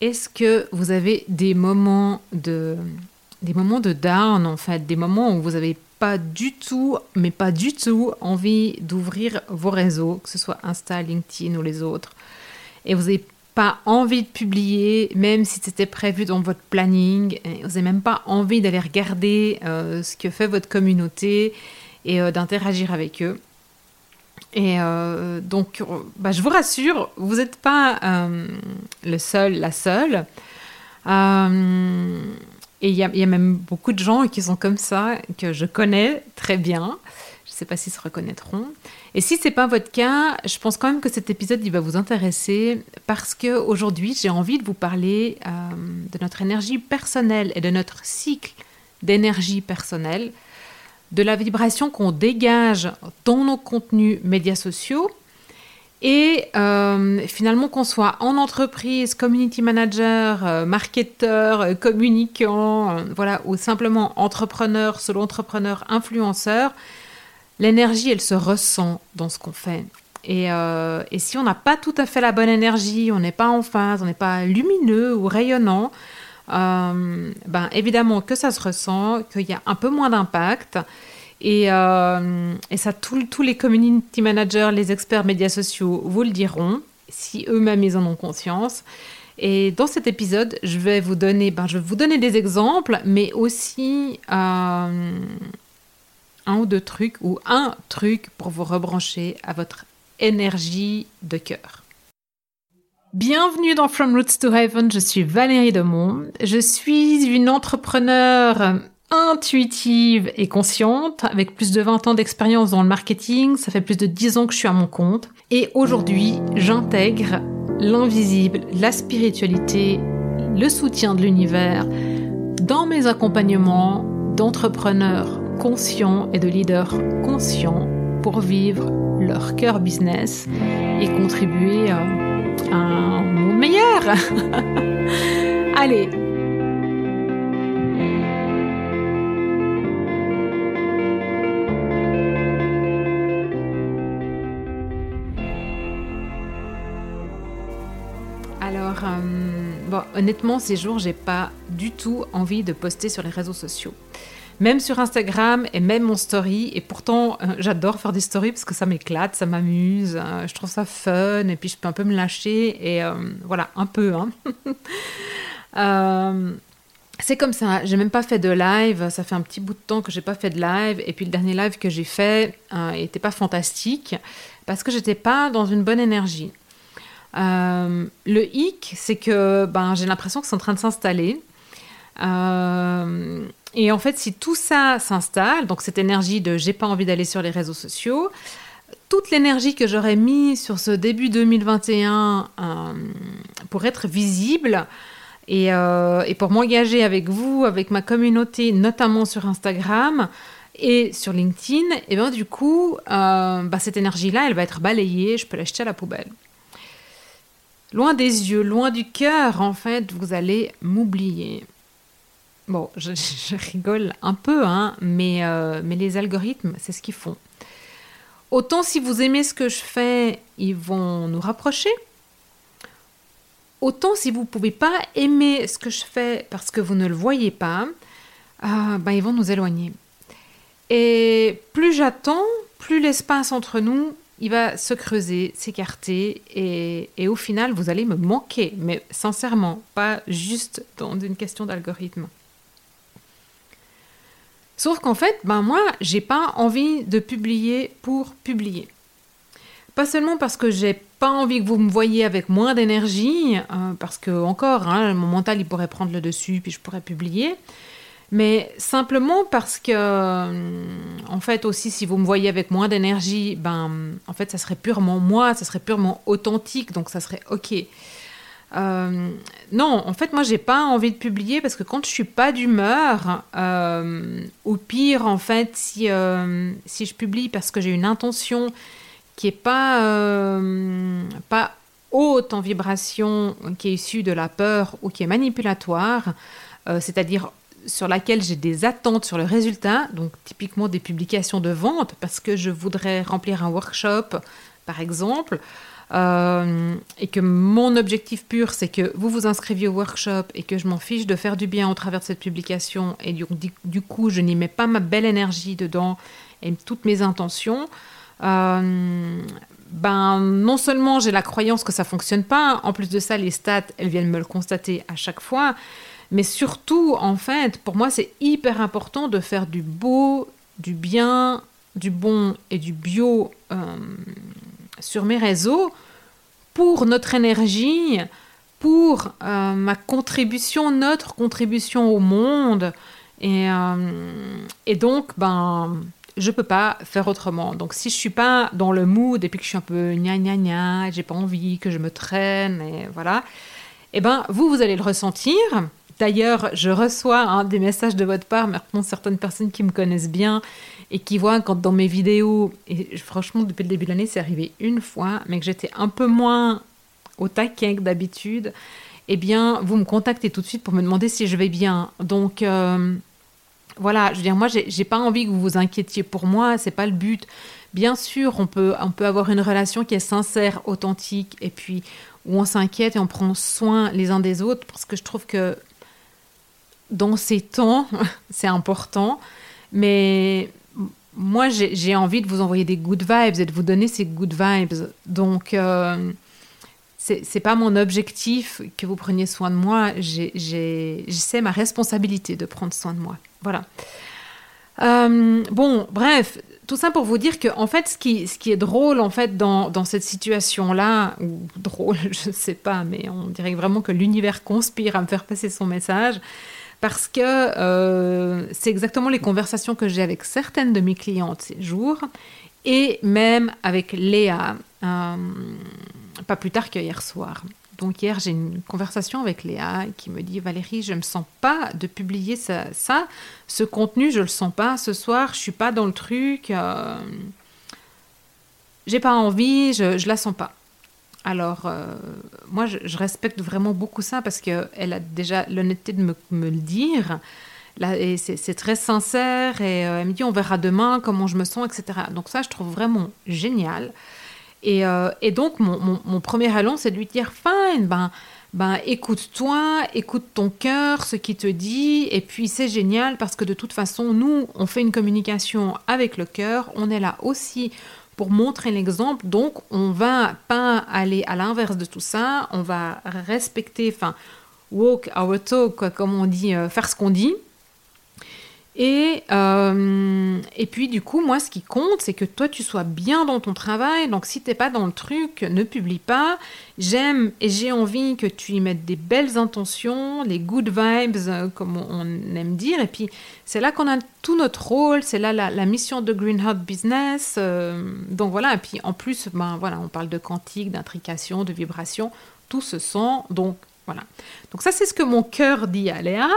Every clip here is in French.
est-ce que vous avez des moments de des moments de down en fait, des moments où vous n'avez pas du tout, mais pas du tout envie d'ouvrir vos réseaux, que ce soit Insta, LinkedIn ou les autres, et vous n'avez pas envie de publier, même si c'était prévu dans votre planning, et vous n'avez même pas envie d'aller regarder euh, ce que fait votre communauté et euh, d'interagir avec eux? Et euh, donc, bah, je vous rassure, vous n'êtes pas euh, le seul, la seule. Euh, et il y, y, a même beaucoup de gens qui sont comme ça, que je connais très bien. Je ne sais pas s'ils se reconnaîtront. Et si ce n'est pas votre cas, je pense quand même que cet épisode il va vous intéresser parce qu'aujourd'hui, j'ai envie de vous parler de notre énergie personnelle et de notre cycle d'énergie personnelle de la vibration qu'on dégage dans nos contenus médias sociaux et euh, finalement qu'on soit en entreprise, community manager, euh, marketeur, euh, communicant, voilà, ou simplement entrepreneur, solo entrepreneur, influenceur, l'énergie elle se ressent dans ce qu'on fait. Et, et, si on n'a pas tout à fait la bonne énergie, on n'est pas en phase, on n'est pas lumineux ou rayonnant, euh, ben évidemment que ça se ressent, qu'il y a un peu moins d'impact. Et, euh, ça, tous les community managers, les experts médias sociaux vous le diront, si eux-mêmes ils en ont conscience. Et dans cet épisode, je vais vous donner, ben, je vais vous donner des exemples, mais aussi euh, un ou deux trucs, ou un truc pour vous rebrancher à votre énergie de cœur. Bienvenue dans From Roots to Heaven, je suis Valérie Demont. Je suis une entrepreneur intuitive et consciente, avec plus de 20 ans d'expérience dans le marketing. Ça fait plus de 10 ans que je suis à mon compte. Et aujourd'hui, j'intègre l'invisible, la spiritualité, le soutien de l'univers dans mes accompagnements d'entrepreneurs conscients et de leaders conscients pour vivre leur cœur business et contribuer à un monde meilleur. Allez, Alors, euh, bon, honnêtement, ces jours, j'ai pas du tout envie de poster sur les réseaux sociaux. Même sur Instagram et même mon story. Et pourtant, euh, j'adore faire des stories parce que ça m'éclate, ça m'amuse, euh, je trouve ça fun. Et puis, je peux un peu me lâcher. Et euh, voilà, un peu. Hein. c'est comme ça. J'ai même pas fait de live. Ça fait un petit bout de temps que j'ai pas fait de live. Et puis, le dernier live que j'ai fait n'était pas fantastique parce que j'étais pas dans une bonne énergie. Le hic, c'est que ben, j'ai l'impression que c'est en train de s'installer. Euh, et en fait, si tout ça s'installe, donc cette énergie de j'ai pas envie d'aller sur les réseaux sociaux, toute l'énergie que j'aurais mis sur ce début 2021 euh, pour être visible et, euh, et pour m'engager avec vous, avec ma communauté, notamment sur Instagram et sur LinkedIn, et bien du coup, bah, cette énergie-là, elle va être balayée, je peux l'acheter à la poubelle. Loin des yeux, loin du cœur, en fait, vous allez m'oublier. Bon, je, rigole un peu, hein, mais, euh, mais les algorithmes, c'est ce qu'ils font. Autant si vous aimez ce que je fais, ils vont nous rapprocher. Autant si vous ne pouvez pas aimer ce que je fais parce que vous ne le voyez pas, euh, ben, ils vont nous éloigner. Et plus j'attends, plus l'espace entre nous, il va se creuser, s'écarter, et, et, au final, vous allez me manquer, mais sincèrement, pas juste dans une question d'algorithme. Sauf qu'en fait, ben moi, j'ai pas envie de publier pour publier. Pas seulement parce que j'ai pas envie que vous me voyiez avec moins d'énergie, euh, parce que encore, hein, mon mental il pourrait prendre le dessus, puis je pourrais publier, mais simplement parce que, euh, en fait, aussi, si vous me voyez avec moins d'énergie, ben, en fait, ça serait purement moi, ça serait purement authentique, donc ça serait ok. Euh, non, en fait, moi, j'ai pas envie de publier parce que quand je suis pas d'humeur, euh, ou pire, en fait, si, euh, si je publie parce que j'ai une intention qui est pas, euh, pas haute en vibration, qui est issue de la peur ou qui est manipulatoire, euh, c'est-à-dire sur laquelle j'ai des attentes sur le résultat, donc typiquement des publications de vente, parce que je voudrais remplir un workshop, par exemple, euh, et que mon objectif pur, c'est que vous vous inscriviez au workshop et que je m'en fiche de faire du bien au travers de cette publication. Et du, du coup, je n'y mets pas ma belle énergie dedans et toutes mes intentions, euh, ben non seulement j'ai la croyance que ça fonctionne pas, en plus de ça, les stats, elles viennent me le constater à chaque fois, mais surtout, en fait, pour moi, c'est hyper important de faire du beau, du bien, du bon et du bio euh, sur mes réseaux pour notre énergie, pour euh, ma contribution, notre contribution au monde. Et, et donc, ben, je peux pas faire autrement. Donc si je suis pas dans le mood et puis que je suis un peu gna gna gna, j'ai pas envie que je me traîne et voilà, eh ben vous vous allez le ressentir. D'ailleurs, je reçois hein, des messages de votre part, maintenant certaines personnes qui me connaissent bien et qui voient quand dans mes vidéos, et franchement depuis le début de l'année c'est arrivé une fois, mais que j'étais un peu moins au taquet que d'habitude, eh bien vous me contactez tout de suite pour me demander si je vais bien. Donc euh, voilà, je veux dire, moi, j'ai pas envie que vous vous inquiétiez pour moi, c'est pas le but. Bien sûr, on peut, on peut avoir une relation qui est sincère, authentique, et puis où on s'inquiète et on prend soin les uns des autres, parce que je trouve que dans ces temps, c'est important. Mais moi, j'ai envie de vous envoyer des good vibes et de vous donner ces good vibes. Donc, euh, c'est pas mon objectif que vous preniez soin de moi. C'est ma responsabilité de prendre soin de moi. Voilà. Euh, bon, bref, tout ça pour vous dire que en fait, ce qui, ce qui est drôle en fait dans, dans cette situation-là, ou drôle, je ne sais pas, mais on dirait vraiment que l'univers conspire à me faire passer son message, parce que euh, c'est exactement les conversations que j'ai avec certaines de mes clientes ces jours, et même avec Léa, euh, pas plus tard que hier soir. Donc hier, j'ai une conversation avec Léa qui me dit Valérie, je ne me sens pas de publier ça, ce contenu, je le sens pas. Ce soir, je suis pas dans le truc. Euh, j'ai pas envie, je, je la sens pas. Alors, euh, moi, je, respecte vraiment beaucoup ça parce qu'elle a déjà l'honnêteté de me, le dire. Là, et c'est très sincère et euh, elle me dit on verra demain comment je me sens, etc. Donc ça, je trouve vraiment génial. Euh, et, donc, mon, premier allant, c'est de lui dire Fine, ben, ben écoute-toi, écoute ton cœur, ce qui te dit, et puis c'est génial parce que de toute façon, nous, on fait une communication avec le cœur, on est là aussi pour montrer l'exemple, donc on va pas aller à l'inverse de tout ça, on va respecter, enfin, walk our talk, comme on dit, euh, faire ce qu'on dit. Et, euh, et puis du coup, moi, ce qui compte, c'est que toi, tu sois bien dans ton travail. Donc, si t'es pas dans le truc, ne publie pas. J'aime et j'ai envie que tu y mettes des belles intentions, les good vibes, euh, comme on aime dire. Et puis, c'est là qu'on a tout notre rôle. C'est là la, mission de Green Heart Business. Euh, donc voilà. Et puis, en plus, ben voilà, on parle de quantique, d'intrication, de vibration. Tout se sent. Donc voilà. Donc ça, c'est ce que mon cœur dit à Léa.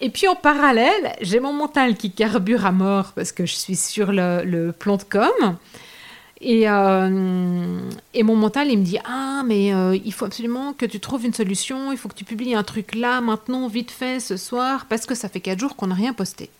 Et puis en parallèle, j'ai mon mental qui carbure à mort parce que je suis sur le, plan de com. Et, euh, et, mon mental, il me dit Ah, mais euh, il faut absolument que tu trouves une solution, il faut que tu publies un truc là, maintenant, vite fait, ce soir, parce que ça fait 4 jours qu'on n'a rien posté.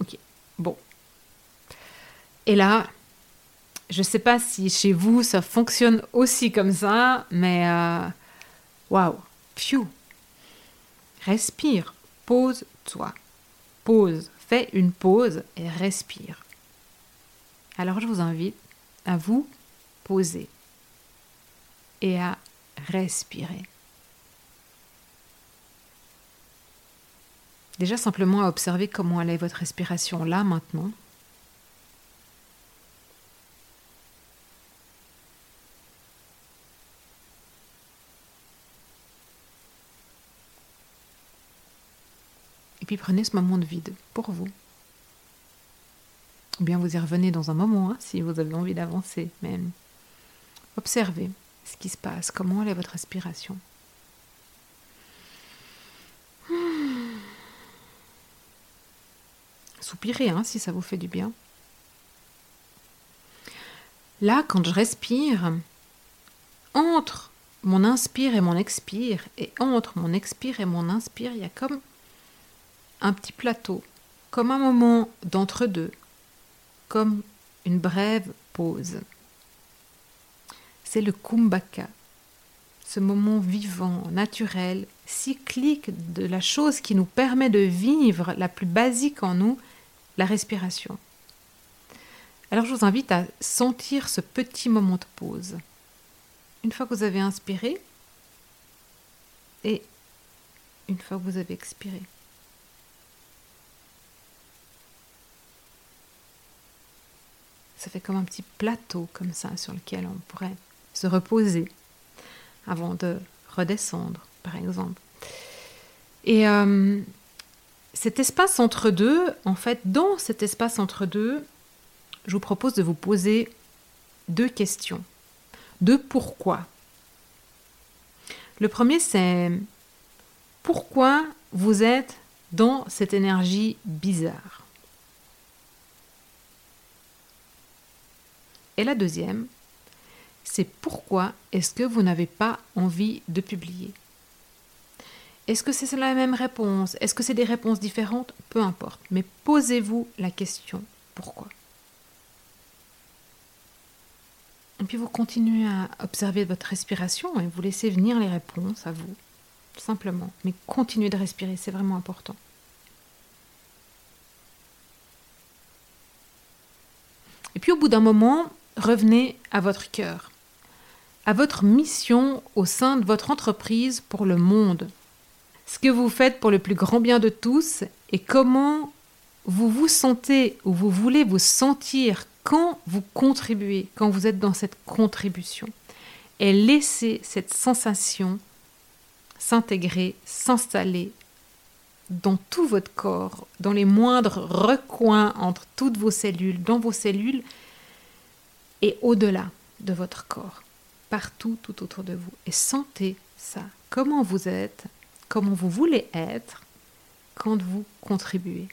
Ok, bon. Et là, je sais pas si chez vous ça fonctionne aussi comme ça, mais euh, waouh, wow, Respire, pose-toi. Pose, fais une pause et respire. Alors je vous invite à vous poser et à respirer. Déjà simplement à observer comment allait votre respiration là maintenant. Prenez ce moment de vide pour vous. Ou bien vous y revenez dans un moment hein, si vous avez envie d'avancer. Mais observez ce qui se passe, comment est votre respiration. Soupirez hein, si ça vous fait du bien. Là, quand je respire, entre mon inspire et mon expire, et entre mon expire et mon inspire, il y a comme un petit plateau, comme un moment d'entre-deux, comme une brève pause. c'est le kumbhaka, ce moment vivant, naturel, cyclique de la chose qui nous permet de vivre la plus basique en nous, la respiration. Alors je vous invite à sentir ce petit moment de pause. Une fois que vous avez inspiré et une fois que vous avez expiré. Ça fait comme un petit plateau comme ça sur lequel on pourrait se reposer avant de redescendre, par exemple. Et euh, cet espace entre deux, en fait, dans cet espace entre deux, je vous propose de vous poser deux questions. Deux pourquoi. Le premier, c'est pourquoi vous êtes dans cette énergie bizarre? Et la deuxième, c'est pourquoi est-ce que vous n'avez pas envie de publier? Est-ce que c'est la même réponse? Est-ce que c'est des réponses différentes? Peu importe. Mais posez-vous la question pourquoi? Et puis vous continuez à observer votre respiration et vous laissez venir les réponses à vous, simplement. Mais continuez de respirer, c'est vraiment important. Et puis au bout d'un moment, revenez à votre cœur à votre mission au sein de votre entreprise pour le monde. Ce que vous faites pour le plus grand bien de tous et comment vous vous sentez ou vous voulez vous sentir quand vous contribuez, quand vous êtes dans cette contribution. Et laissez cette sensation s'intégrer, s'installer dans tout votre corps, dans les moindres recoins entre toutes vos cellules, dans vos cellules et au-delà de votre corps partout tout autour de vous. Et sentez ça. Comment vous êtes, comment vous voulez être quand vous contribuez.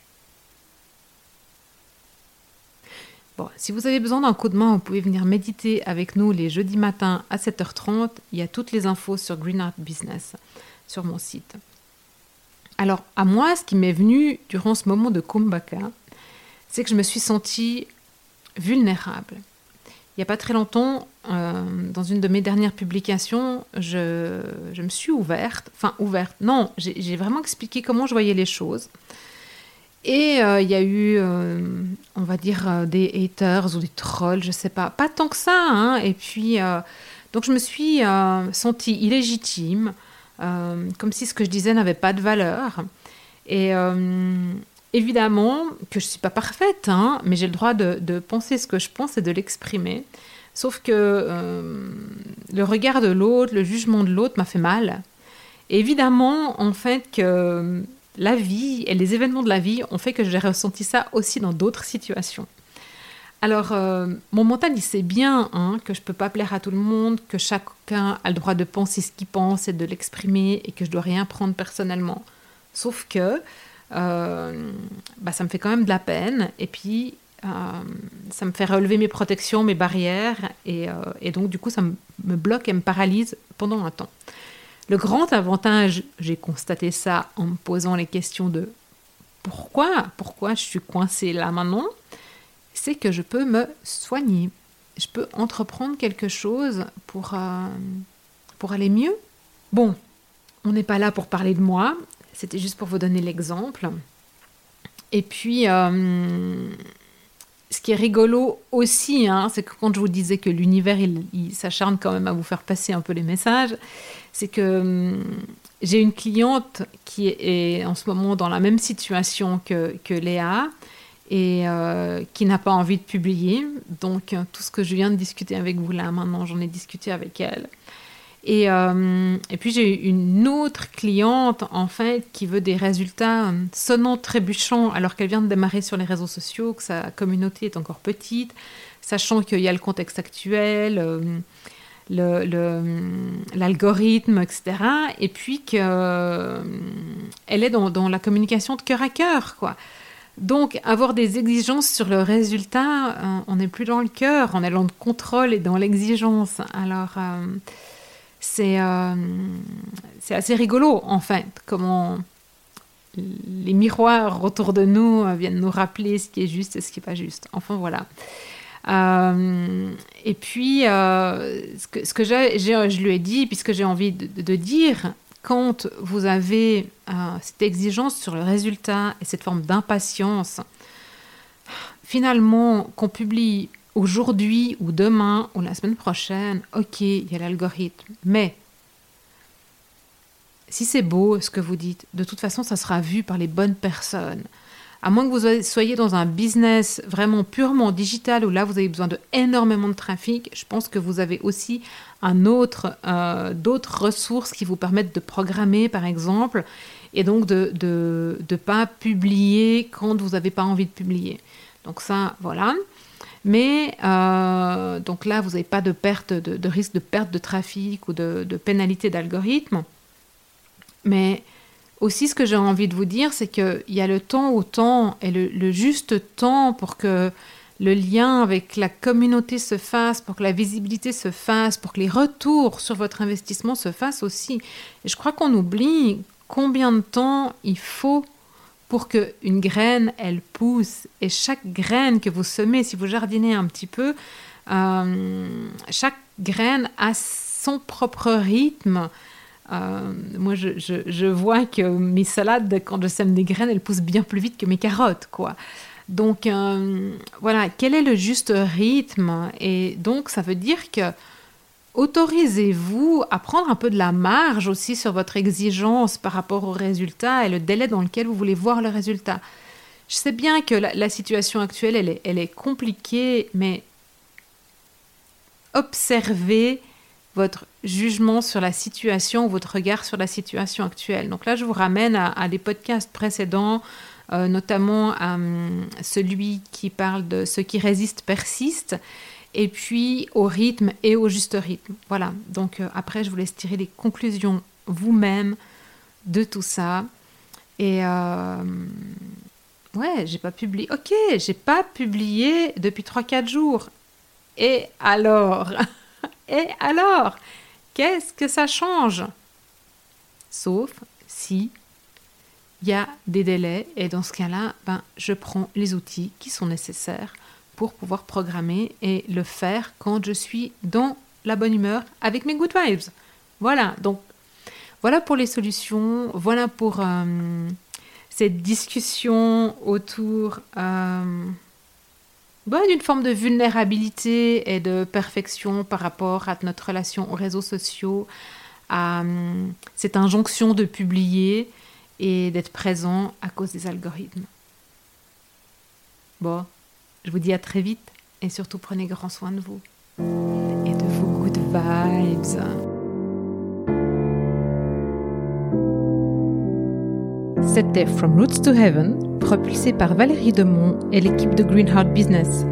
Bon, si vous avez besoin d'un coup de main, vous pouvez venir méditer avec nous les jeudis matins à 7h30. Il y a toutes les infos sur Green Art Business sur mon site. Alors, à moi, ce qui m'est venu durant ce moment de Kumbhaka, c'est que je me suis sentie vulnérable il n'y a pas très longtemps, euh, dans une de mes dernières publications, je, me suis ouverte, enfin ouverte, non, j'ai vraiment expliqué comment je voyais les choses. Et euh, il y a eu, euh, on va dire, des haters ou des trolls, je sais pas, pas tant que ça. Hein. et puis, donc je me suis sentie illégitime, comme si ce que je disais n'avait pas de valeur. Et Évidemment que je ne suis pas parfaite, hein, mais j'ai le droit de, penser ce que je pense et de l'exprimer. Sauf que euh, le regard de l'autre, le jugement de l'autre m'a fait mal. évidemment, en fait, que la vie et les événements de la vie ont fait que j'ai ressenti ça aussi dans d'autres situations. Alors, euh, mon mental, il sait bien hein, que je ne peux pas plaire à tout le monde, que chacun a le droit de penser ce qu'il pense et de l'exprimer, et que je dois rien prendre personnellement. Sauf que euh, bah, ça me fait quand même de la peine. Et puis, euh, ça me fait relever mes protections, mes barrières. Et, euh, et donc, du coup, ça me, bloque et me paralyse pendant un temps. Le grand avantage, j'ai constaté ça en me posant les questions de pourquoi, pourquoi je suis coincée là maintenant, c'est que je peux me soigner. Je peux entreprendre quelque chose pour, pour aller mieux. Bon, on n'est pas là pour parler de moi, c'était juste pour vous donner l'exemple. Et puis, euh, ce qui est rigolo aussi, hein, c'est que quand je vous disais que l'univers, il, s'acharne quand même à vous faire passer un peu les messages, c'est que hum, j'ai une cliente qui est en ce moment dans la même situation que, que Léa et euh, qui n'a pas envie de publier. Donc, tout ce que je viens de discuter avec vous là maintenant, j'en ai discuté avec elle. Et, euh, et puis j'ai une autre cliente en fait qui veut des résultats euh, sonnants, trébuchants alors qu'elle vient de démarrer sur les réseaux sociaux, que sa communauté est encore petite, sachant qu'il y a le contexte actuel, euh, l'algorithme, etc. Et puis qu'elle est dans, la communication de cœur à cœur, quoi. Donc, avoir des exigences sur le résultat, on n'est plus dans le cœur, on est dans le contrôle et dans l'exigence. Alors, c'est assez rigolo en fait, comment les miroirs autour de nous euh, viennent nous rappeler ce qui est juste et ce qui n'est pas juste. Enfin voilà. et puis, ce que, ce que je lui ai dit, puisque j'ai envie de, dire, quand vous avez cette exigence sur le résultat et cette forme d'impatience, finalement, qu'on publie aujourd'hui ou demain ou la semaine prochaine, ok, il y a l'algorithme. Mais si c'est beau ce que vous dites, de toute façon, ça sera vu par les bonnes personnes. À moins que vous soyez dans un business vraiment purement digital où là vous avez besoin de de trafic, je pense que vous avez aussi un autre, euh, d'autres ressources qui vous permettent de programmer par exemple et donc de ne de, pas publier quand vous n'avez pas envie de publier. Donc ça, voilà. Mais euh, donc là, vous n'avez pas de perte, de, risque de perte de trafic ou de, pénalité d'algorithme. Mais aussi, ce que j'ai envie de vous dire, c'est qu'il y a le temps au temps et le, juste temps pour que le lien avec la communauté se fasse, pour que la visibilité se fasse, pour que les retours sur votre investissement se fassent aussi. Je crois qu'on oublie combien de temps il faut pour qu'une graine, elle pousse. Et chaque graine que vous semez, si vous jardinez un petit peu, euh, chaque graine a son propre rythme. Euh, moi, je, vois que mes salades, quand je sème des graines, elles poussent bien plus vite que mes carottes, quoi. Donc, euh, voilà, quel est le juste rythme? Et donc, ça veut dire que autorisez-vous à prendre un peu de la marge aussi sur votre exigence par rapport au résultat et le délai dans lequel vous voulez voir le résultat? Je sais bien que la, situation actuelle, elle est, compliquée, mais observez votre jugement sur la situation, votre regard sur la situation actuelle. Donc là, je vous ramène à, des podcasts précédents, euh, notamment hum, celui qui parle de ce qui résiste persiste et puis au rythme et au juste rythme. Voilà, donc euh, après je vous laisse tirer les conclusions vous-même de tout ça. Et euh, ouais, j'ai pas publié. Ok, j'ai pas publié depuis 3-4 jours. Et alors? Et alors? Qu'est-ce que ça change? Sauf si il y a des délais et dans ce cas-là, ben, je prends les outils qui sont nécessaires pour pouvoir programmer et le faire quand je suis dans la bonne humeur avec mes good vibes. Voilà, donc voilà pour les solutions, voilà pour euh, cette discussion autour euh, bah, d'une forme de vulnérabilité et de perfection par rapport à notre relation aux réseaux sociaux, à euh, cette injonction de publier et d'être présent à cause des algorithmes. Je vous dis à très vite et surtout prenez grand soin de vous et de vos good vibes. C'était From Roots to Heaven, propulsé par Valérie Demont et l'équipe de Greenheart Business.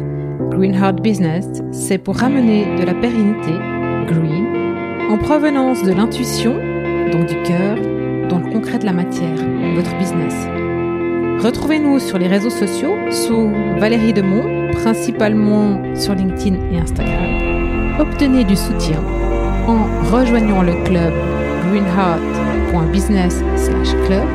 Greenheart Business, c'est pour ramener de la pérennité, green, en provenance de l'intuition, donc du cœur, dans le concret de la matière, votre business. Retrouvez-nous sur les réseaux sociaux sous Valérie Demont, principalement sur LinkedIn et Instagram. Obtenez du soutien en rejoignant le club greenheart.business/club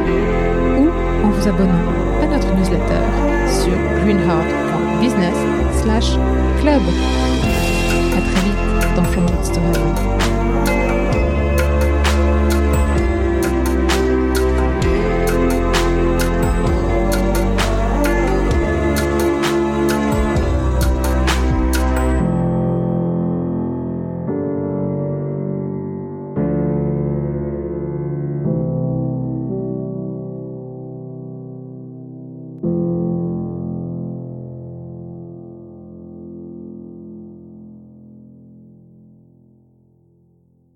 ou en vous abonnant à notre newsletter sur greenheart.business/club. À très vite dans From Story.